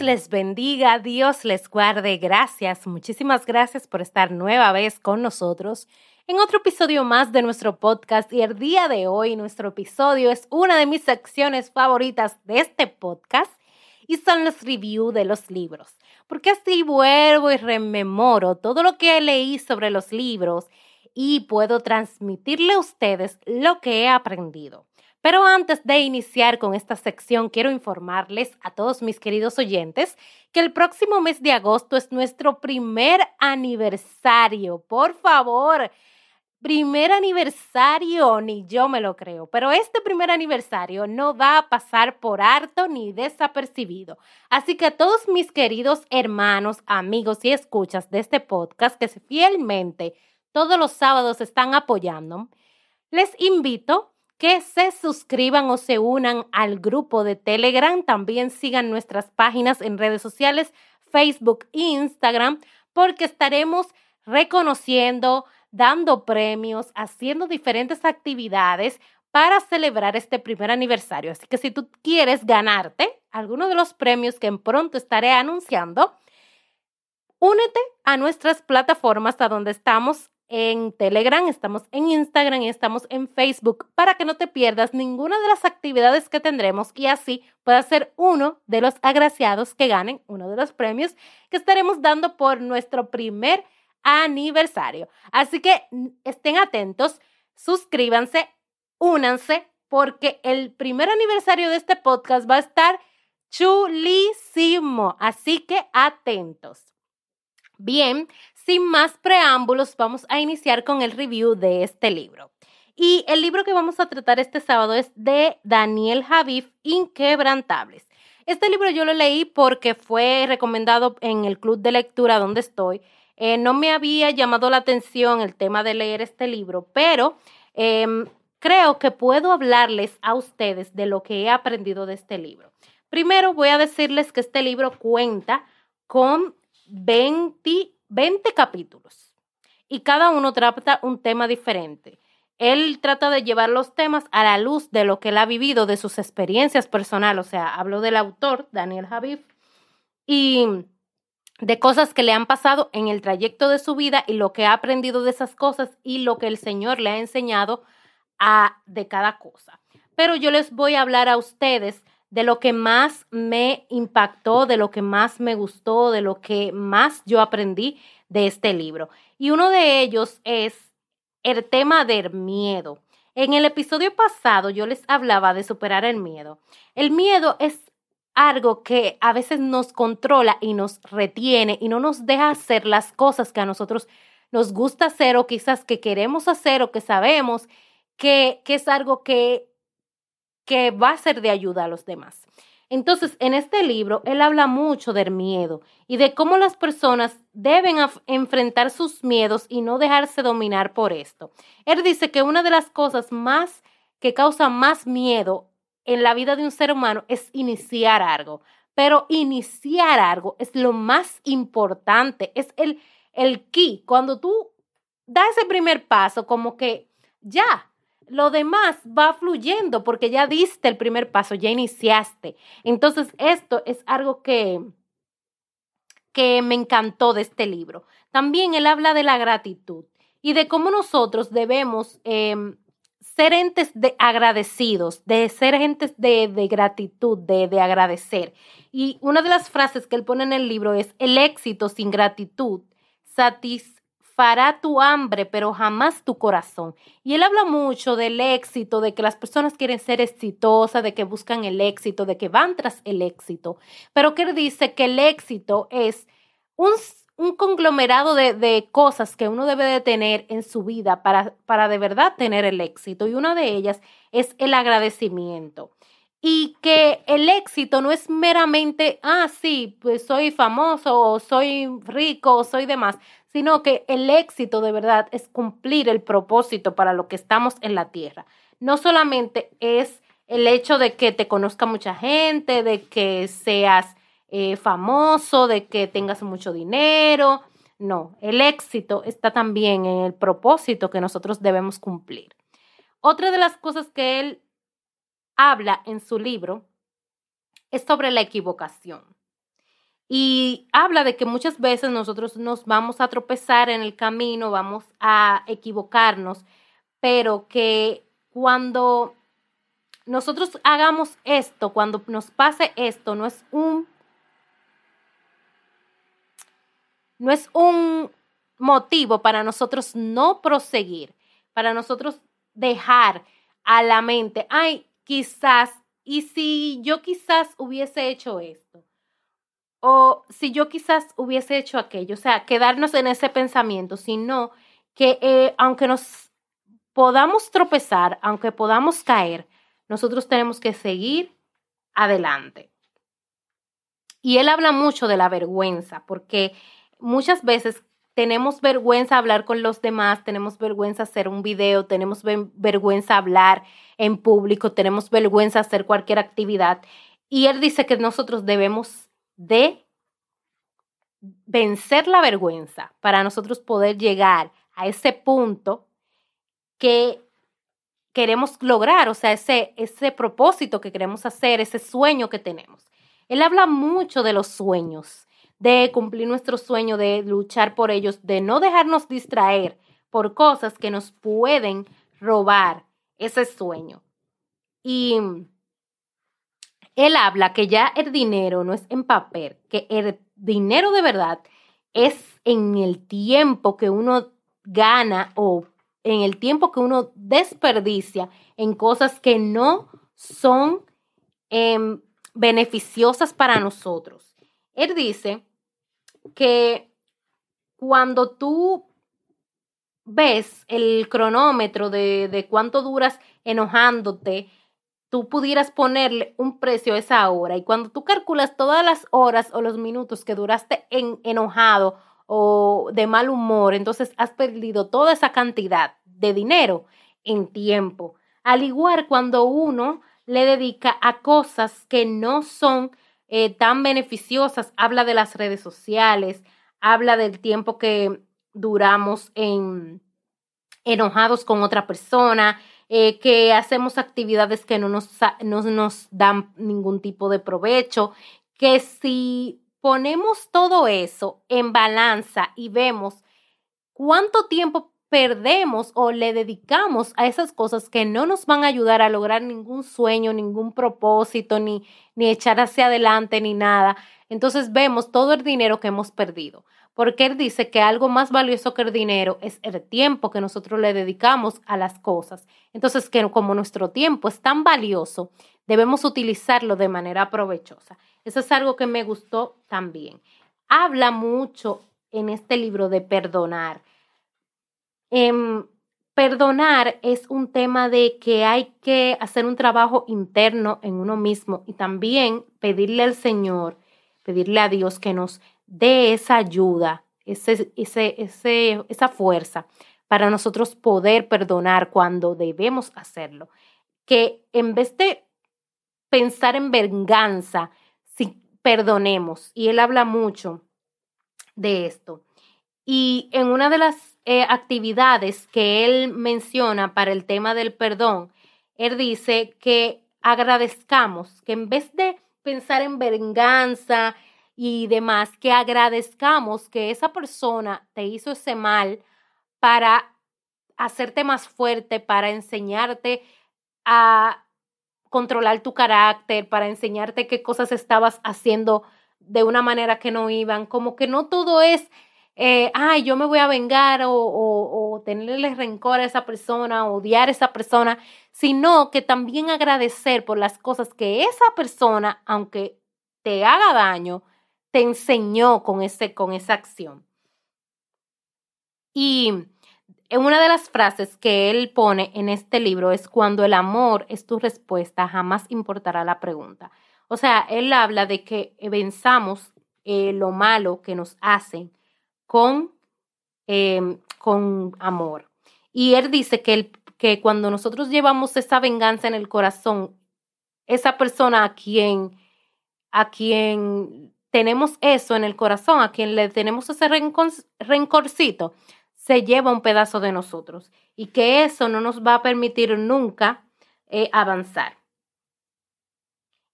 Les bendiga, Dios les guarde. Gracias, muchísimas gracias por estar nueva vez con nosotros en otro episodio más de nuestro podcast. Y el día de hoy, nuestro episodio es una de mis secciones favoritas de este podcast y son los reviews de los libros. Porque así vuelvo y rememoro todo lo que leí sobre los libros y puedo transmitirle a ustedes lo que he aprendido. Pero antes de iniciar con esta sección, quiero informarles a todos mis queridos oyentes que el próximo mes de agosto es nuestro primer aniversario. Por favor, primer aniversario, ni yo me lo creo, pero este primer aniversario no va a pasar por harto ni desapercibido. Así que a todos mis queridos hermanos, amigos y escuchas de este podcast que fielmente todos los sábados están apoyando, les invito que se suscriban o se unan al grupo de Telegram. También sigan nuestras páginas en redes sociales, Facebook e Instagram, porque estaremos reconociendo, dando premios, haciendo diferentes actividades para celebrar este primer aniversario. Así que si tú quieres ganarte alguno de los premios que en pronto estaré anunciando, únete a nuestras plataformas a donde estamos en Telegram, estamos en Instagram y estamos en Facebook para que no te pierdas ninguna de las actividades que tendremos y así puedas ser uno de los agraciados que ganen uno de los premios que estaremos dando por nuestro primer aniversario. Así que estén atentos, suscríbanse, únanse porque el primer aniversario de este podcast va a estar chulísimo. Así que atentos. Bien, sin más preámbulos, vamos a iniciar con el review de este libro. Y el libro que vamos a tratar este sábado es de Daniel Javif, Inquebrantables. Este libro yo lo leí porque fue recomendado en el club de lectura donde estoy. Eh, no me había llamado la atención el tema de leer este libro, pero em, creo que puedo hablarles a ustedes de lo que he aprendido de este libro. Primero voy a decirles que este libro cuenta con 20 20 capítulos y cada uno trata un tema diferente. Él trata de llevar los temas a la luz de lo que él ha vivido, de sus experiencias personales. O sea, hablo del autor, Daniel Javif, y de cosas que le han pasado en el trayecto de su vida y lo que ha aprendido de esas cosas y lo que el Señor le ha enseñado a, de cada cosa. Pero yo les voy a hablar a ustedes de lo que más me impactó, de lo que más me gustó, de lo que más yo aprendí de este libro. Y uno de ellos es el tema del miedo. En el episodio pasado yo les hablaba de superar el miedo. El miedo es algo que a veces nos controla y nos retiene y no nos deja hacer las cosas que a nosotros nos gusta hacer o quizás que queremos hacer o que sabemos que, que es algo que que va a ser de ayuda a los demás. Entonces, en este libro, él habla mucho del miedo y de cómo las personas deben enfrentar sus miedos y no dejarse dominar por esto. Él dice que una de las cosas más que causa más miedo en la vida de un ser humano es iniciar algo. Pero iniciar algo es lo más importante, es el, el key. Cuando tú das ese primer paso, como que ya, lo demás va fluyendo porque ya diste el primer paso, ya iniciaste. Entonces, esto es algo que, que me encantó de este libro. También él habla de la gratitud y de cómo nosotros debemos em, ser entes de agradecidos, de ser gentes de, de gratitud, de, de agradecer. Y una de las frases que él pone en el libro es, el éxito sin gratitud satis fará tu hambre, pero jamás tu corazón. Y él habla mucho del éxito, de que las personas quieren ser exitosas, de que buscan el éxito, de que van tras el éxito. Pero que él dice que el éxito es un, conglomerado de, de, cosas que uno debe de tener en su vida para, para de verdad tener el éxito. Y una de ellas es el agradecimiento y que el éxito no es meramente, ah, sí, pues soy famoso o soy rico o soy demás, sino que el éxito de verdad es cumplir el propósito para lo que estamos en la tierra. No solamente es el hecho de que te conozca mucha gente, de que seas eh, famoso, de que tengas mucho dinero. No, el éxito está también en el propósito que nosotros debemos cumplir. Otra de las cosas que él habla en su libro es sobre la equivocación. Y habla de que muchas veces nosotros nos vamos a tropezar en el camino, vamos a equivocarnos, pero que cuando nosotros hagamos esto, cuando nos pase esto, no es un no es un motivo para nosotros no proseguir, para nosotros dejar a la mente, ay, quizás, y si yo quizás hubiese hecho esto, o si yo quizás hubiese hecho aquello, o sea, quedarnos en ese pensamiento, sino que eh, aunque nos podamos tropezar, aunque podamos caer, nosotros tenemos que seguir adelante. Y él habla mucho de la vergüenza, porque muchas veces tenemos vergüenza hablar con los demás, tenemos vergüenza hacer un video, tenemos vergüenza hablar en público, tenemos vergüenza hacer cualquier actividad. Y él dice que nosotros debemos de vencer la vergüenza para nosotros poder llegar a ese punto que queremos lograr, o sea, ese, ese propósito que queremos hacer, ese sueño que tenemos. Él habla mucho de los sueños, de cumplir nuestro sueño, de luchar por ellos, de no dejarnos distraer por cosas que nos pueden robar ese sueño. Y él habla que ya el dinero no es en papel, que el dinero de verdad es en el tiempo que uno gana o en el tiempo que uno desperdicia en cosas que no son em, beneficiosas para nosotros. Él dice que cuando tú ves el cronómetro de, de cuánto duras enojándote, tú pudieras ponerle un precio a esa hora. Y cuando tú calculas todas las horas o los minutos que duraste en, enojado o de mal humor, entonces has perdido toda esa cantidad de dinero en tiempo. Al igual cuando uno le dedica a cosas que no son eh, tan beneficiosas, habla de las redes sociales, habla del tiempo que duramos en enojados con otra persona, eh, que hacemos actividades que no nos, no nos dan ningún tipo de provecho, que si ponemos todo eso en balanza y vemos cuánto tiempo perdemos o le dedicamos a esas cosas que no nos van a ayudar a lograr ningún sueño, ningún propósito, ni, ni echar hacia adelante, ni nada. Entonces vemos todo el dinero que hemos perdido. Porque él dice que algo más valioso que el dinero es el tiempo que nosotros le dedicamos a las cosas. Entonces, que como nuestro tiempo es tan valioso, debemos utilizarlo de manera provechosa. Eso es algo que me gustó también. Habla mucho en este libro de perdonar Em, perdonar es un tema de que hay que hacer un trabajo interno en uno mismo y también pedirle al Señor, pedirle a Dios que nos dé esa ayuda, ese, ese, ese, esa fuerza para nosotros poder perdonar cuando debemos hacerlo. Que en vez de pensar en venganza, si perdonemos, y él habla mucho de esto. Y en una de las eh, actividades que él menciona para el tema del perdón, él dice que agradezcamos, que en vez de pensar en venganza y demás, que agradezcamos que esa persona te hizo ese mal para hacerte más fuerte, para enseñarte a controlar tu carácter, para enseñarte qué cosas estabas haciendo de una manera que no iban, como que no todo es eh, ay, yo me voy a vengar o, o, tenerle rencor a esa persona, o odiar a esa persona, sino que también agradecer por las cosas que esa persona, aunque te haga daño, te enseñó con, ese, con esa acción. Y una de las frases que él pone en este libro es cuando el amor es tu respuesta, jamás importará la pregunta. O sea, él habla de que venzamos eh, lo malo que nos hacen con, em, con amor. Y él dice que, el, que cuando nosotros llevamos esa venganza en el corazón, esa persona a quien, a quien tenemos eso en el corazón, a quien le tenemos ese rencorcito, se lleva un pedazo de nosotros y que eso no nos va a permitir nunca eh, avanzar.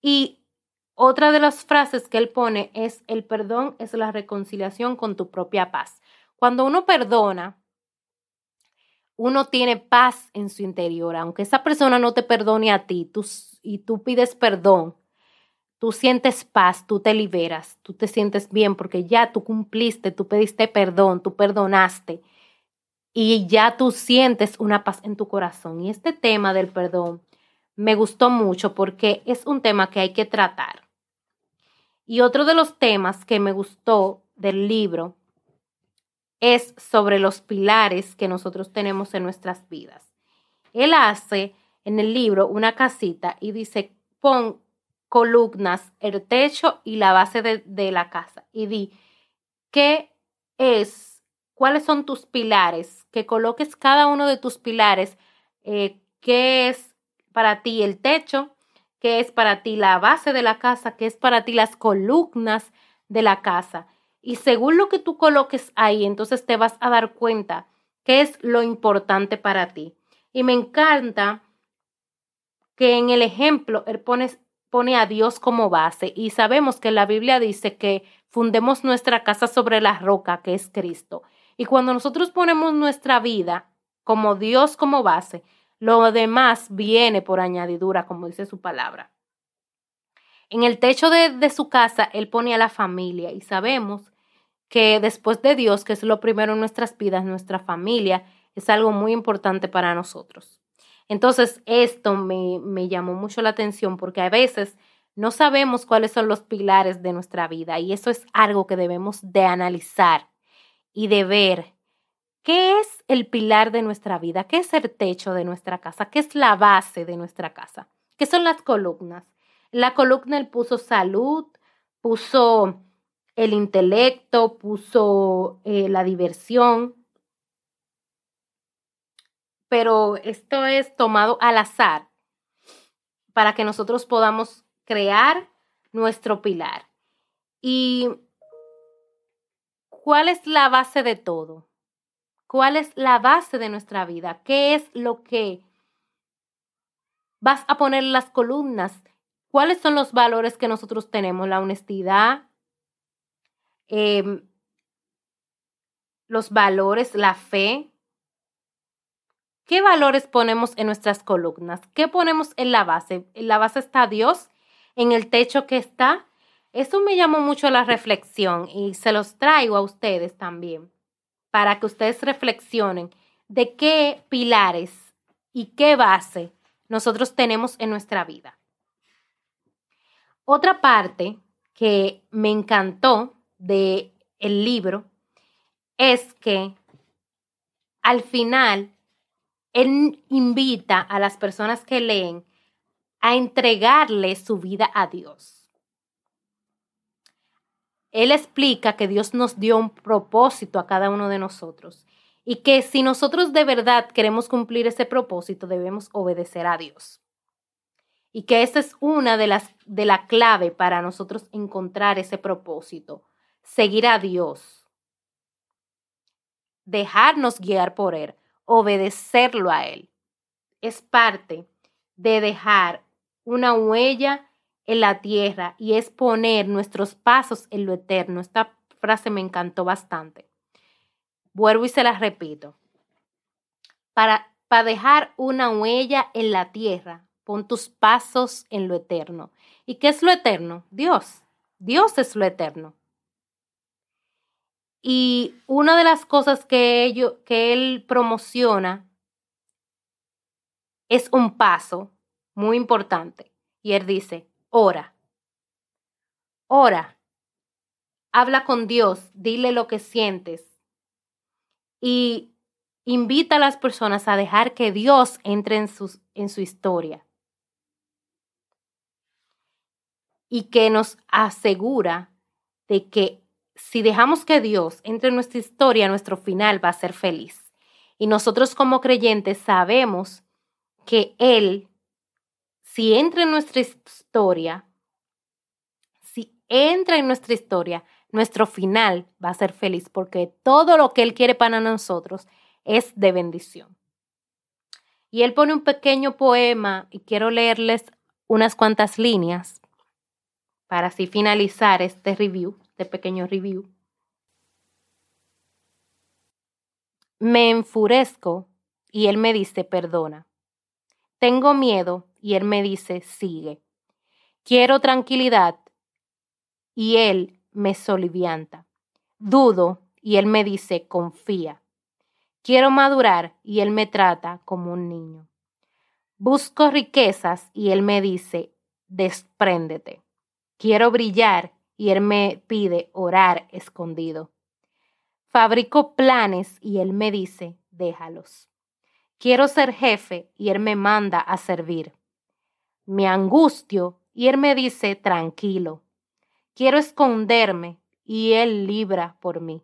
Y otra de las frases que él pone es, el perdón es la reconciliación con tu propia paz. Cuando uno perdona, uno tiene paz en su interior, aunque esa persona no te perdone a ti y tú pides perdón, tú sientes paz, tú te liberas, tú te sientes bien porque ya tú cumpliste, tú pediste perdón, tú perdonaste y ya tú sientes una paz en tu corazón. Y este tema del perdón me gustó mucho porque es un tema que hay que tratar. Y otro de los temas que me gustó del libro es sobre los pilares que nosotros tenemos en nuestras vidas. Él hace en el libro una casita y dice, pon columnas, el techo y la base de, la casa. Y di, ¿qué es cuáles son tus pilares, que coloques cada uno de tus pilares, eh, qué es para ti el techo, qué es para ti la base de la casa, qué es para ti las columnas de la casa. Y según lo que tú coloques ahí, entonces te vas a dar cuenta qué es lo importante para ti. Y me encanta que en el ejemplo él pone, pone a Dios como base y sabemos que la Biblia dice que fundemos nuestra casa sobre la roca que es Cristo. Y cuando nosotros ponemos nuestra vida como Dios como base, lo demás viene por añadidura, como dice su palabra. En el techo de, su casa, Él pone a la familia y sabemos que después de Dios, que es lo primero en nuestras vidas, nuestra familia es algo muy importante para nosotros. Entonces, esto me, me llamó mucho la atención porque a veces no sabemos cuáles son los pilares de nuestra vida y eso es algo que debemos de analizar y de ver qué es el pilar de nuestra vida, qué es el techo de nuestra casa, qué es la base de nuestra casa, qué son las columnas. La columna él puso salud, puso el intelecto, puso eh, la diversión, pero esto es tomado al azar para que nosotros podamos crear nuestro pilar. Y ¿Cuál es la base de todo? ¿Cuál es la base de nuestra vida? ¿Qué es lo que vas a poner en las columnas? ¿Cuáles son los valores que nosotros tenemos? La honestidad, em, los valores, la fe. ¿Qué valores ponemos en nuestras columnas? ¿Qué ponemos en la base? En la base está Dios, en el techo que está eso me llamó mucho la reflexión y se los traigo a ustedes también para que ustedes reflexionen de qué pilares y qué base nosotros tenemos en nuestra vida. Otra parte que me encantó de el libro es que al final él invita a las personas que leen a entregarle su vida a Dios. Él explica que Dios nos dio un propósito a cada uno de nosotros y que si nosotros de verdad queremos cumplir ese propósito debemos obedecer a Dios. Y que esa es una de las de la clave para nosotros encontrar ese propósito, seguir a Dios. Dejarnos guiar por él, obedecerlo a él. Es parte de dejar una huella en la tierra y es poner nuestros pasos en lo eterno. Esta frase me encantó bastante. Vuelvo y se la repito. Para, para dejar una huella en la tierra, pon tus pasos en lo eterno. ¿Y qué es lo eterno? Dios. Dios es lo eterno. Y una de las cosas que, que él promociona es un paso muy importante. Y él dice, ora. Ora. Habla con Dios, dile lo que sientes y invita a las personas a dejar que Dios entre en, en su historia. Y que nos asegura de que si dejamos que Dios entre en nuestra historia, nuestro final va a ser feliz. Y nosotros como creyentes sabemos que Él si entra en nuestra historia, si entra en nuestra historia, nuestro final va a ser feliz porque todo lo que Él quiere para nosotros es de bendición. Y Él pone un pequeño poema y quiero leerles unas cuantas líneas para así finalizar este review, este pequeño review. Me enfurezco y Él me dice, perdona. Tengo miedo y Él me dice, sigue. Quiero tranquilidad y Él me solivianta. Dudo y Él me dice, confía. Quiero madurar y Él me trata como un niño. Busco riquezas y Él me dice, despréndete. Quiero brillar y Él me pide orar escondido. Fabrico planes y Él me dice, déjalos. Quiero ser jefe y Él me manda a servir. Me angustio y Él me dice, tranquilo. Quiero esconderme y Él libra por mí.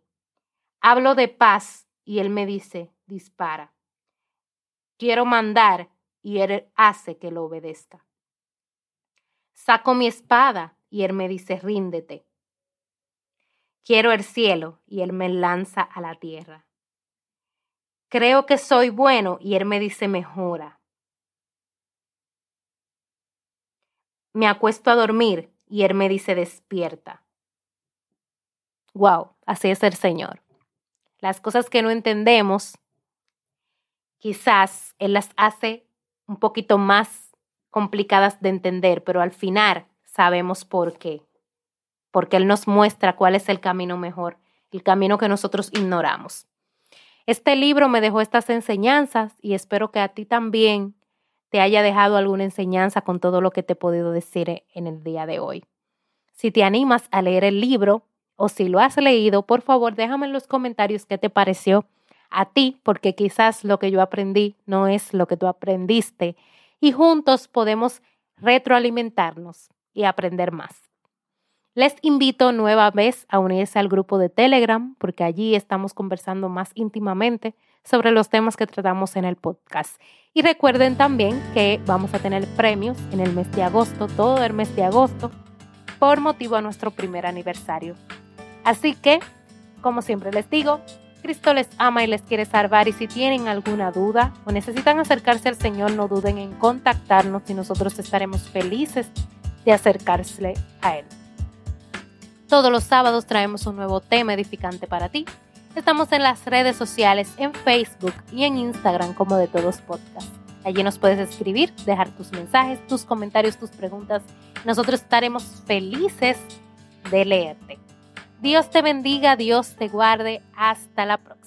Hablo de paz y Él me dice, dispara. Quiero mandar y Él hace que lo obedezca. Saco mi espada y Él me dice, ríndete. Quiero el cielo y Él me lanza a la tierra. Creo que soy bueno y Él me dice, mejora. Me acuesto a dormir y Él me dice, despierta. Wow, así es el Señor. Las cosas que no entendemos, quizás Él las hace un poquito más complicadas de entender, pero al final sabemos por qué. Porque Él nos muestra cuál es el camino mejor, el camino que nosotros ignoramos. Este libro me dejó estas enseñanzas y espero que a ti también te haya dejado alguna enseñanza con todo lo que te he podido decir en el día de hoy. Si te animas a leer el libro o si lo has leído, por favor déjame en los comentarios qué te pareció a ti, porque quizás lo que yo aprendí no es lo que tú aprendiste y juntos podemos retroalimentarnos y aprender más. Les invito nueva vez a unirse al grupo de Telegram porque allí estamos conversando más íntimamente sobre los temas que tratamos en el podcast. Y recuerden también que vamos a tener premios en el mes de agosto, todo el mes de agosto, por motivo a nuestro primer aniversario. Así que, como siempre les digo, Cristo les ama y les quiere salvar y si tienen alguna duda o necesitan acercarse al Señor, no duden en contactarnos y nosotros estaremos felices de acercarse a Él. Todos los sábados traemos un nuevo tema edificante para ti. Estamos en las redes sociales, en Facebook y en Instagram como de todos podcast. Allí nos puedes escribir, dejar tus mensajes, tus comentarios, tus preguntas. Nosotros estaremos felices de leerte. Dios te bendiga, Dios te guarde. Hasta la próxima.